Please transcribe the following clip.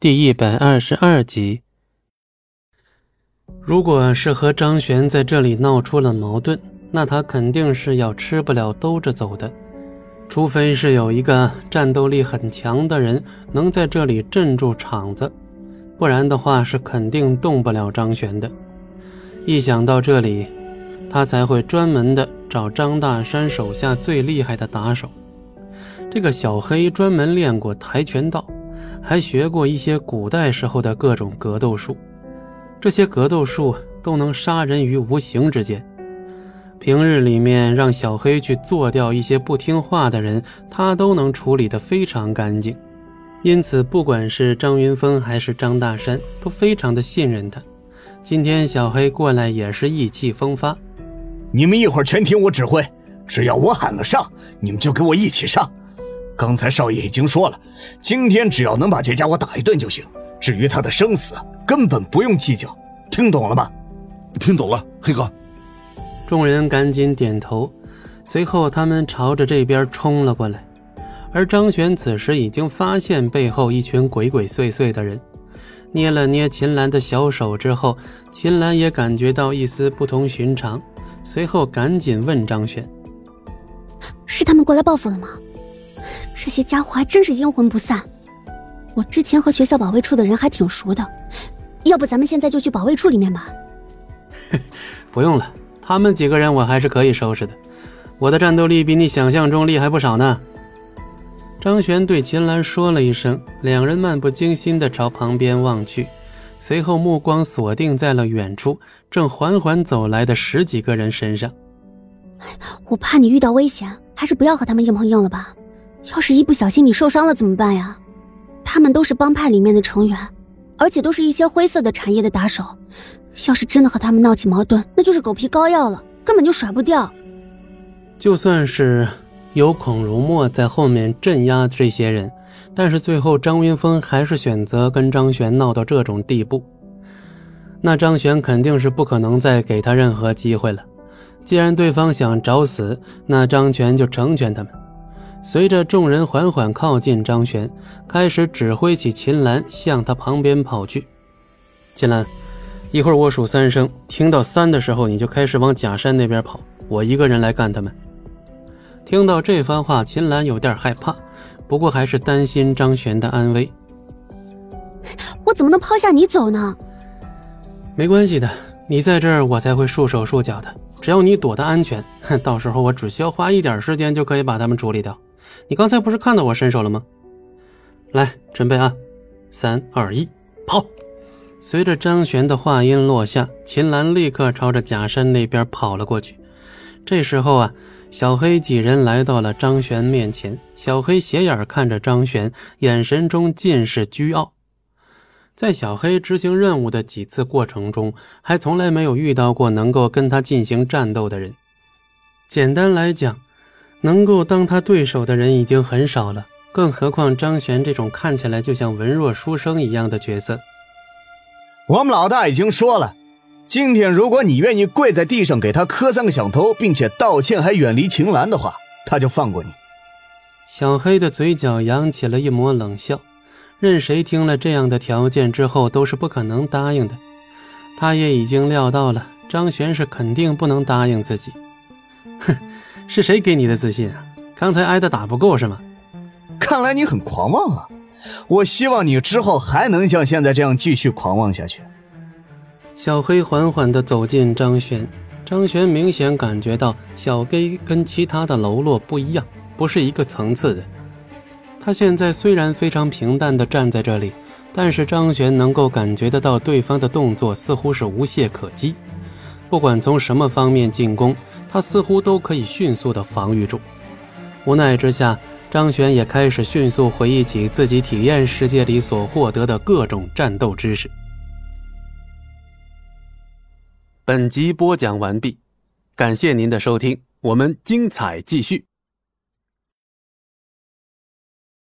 第一百二十二集。如果是和张璇在这里闹出了矛盾，那他肯定是要吃不了兜着走的。除非是有一个战斗力很强的人能在这里镇住场子，不然的话是肯定动不了张璇的。一想到这里，他才会专门的找张大山手下最厉害的打手。这个小黑专门练过跆拳道。还学过一些古代时候的各种格斗术，这些格斗术都能杀人于无形之间。平日里面让小黑去做掉一些不听话的人，他都能处理得非常干净。因此，不管是张云峰还是张大山，都非常的信任他。今天小黑过来也是意气风发。你们一会儿全听我指挥，只要我喊了上，你们就给我一起上。刚才少爷已经说了，今天只要能把这家伙打一顿就行。至于他的生死，根本不用计较。听懂了吗？听懂了，黑哥。众人赶紧点头，随后他们朝着这边冲了过来。而张璇此时已经发现背后一群鬼鬼祟祟的人，捏了捏秦岚的小手之后，秦岚也感觉到一丝不同寻常，随后赶紧问张璇：“是他们过来报复了吗？”这些家伙还真是阴魂不散。我之前和学校保卫处的人还挺熟的，要不咱们现在就去保卫处里面吧？不用了，他们几个人我还是可以收拾的。我的战斗力比你想象中厉害不少呢。张璇对秦岚说了一声，两人漫不经心地朝旁边望去，随后目光锁定在了远处正缓缓走来的十几个人身上。我怕你遇到危险，还是不要和他们硬碰硬了吧。要是一不小心你受伤了怎么办呀？他们都是帮派里面的成员，而且都是一些灰色的产业的打手。要是真的和他们闹起矛盾，那就是狗皮膏药了，根本就甩不掉。就算是有孔如墨在后面镇压这些人，但是最后张云峰还是选择跟张璇闹到这种地步，那张璇肯定是不可能再给他任何机会了。既然对方想找死，那张璇就成全他们。随着众人缓缓靠近，张璇开始指挥起秦岚向他旁边跑去。秦岚，一会儿我数三声，听到三的时候，你就开始往假山那边跑，我一个人来干他们。听到这番话，秦岚有点害怕，不过还是担心张璇的安危。我怎么能抛下你走呢？没关系的，你在这儿，我才会束手束脚的。只要你躲得安全，到时候我只需要花一点时间就可以把他们处理掉。你刚才不是看到我身手了吗？来，准备啊！三二一，跑！随着张璇的话音落下，秦岚立刻朝着假山那边跑了过去。这时候啊，小黑几人来到了张璇面前。小黑斜眼看着张璇，眼神中尽是倨傲。在小黑执行任务的几次过程中，还从来没有遇到过能够跟他进行战斗的人。简单来讲。能够当他对手的人已经很少了，更何况张璇这种看起来就像文弱书生一样的角色。我们老大已经说了，今天如果你愿意跪在地上给他磕三个响头，并且道歉，还远离秦岚的话，他就放过你。小黑的嘴角扬起了一抹冷笑，任谁听了这样的条件之后都是不可能答应的。他也已经料到了张璇是肯定不能答应自己。哼。是谁给你的自信啊？刚才挨的打不够是吗？看来你很狂妄啊！我希望你之后还能像现在这样继续狂妄下去。小黑缓缓地走近张璇，张璇明显感觉到小黑跟其他的喽啰不一样，不是一个层次的。他现在虽然非常平淡地站在这里，但是张璇能够感觉得到对方的动作似乎是无懈可击，不管从什么方面进攻。他似乎都可以迅速的防御住。无奈之下，张璇也开始迅速回忆起自己体验世界里所获得的各种战斗知识。本集播讲完毕，感谢您的收听，我们精彩继续。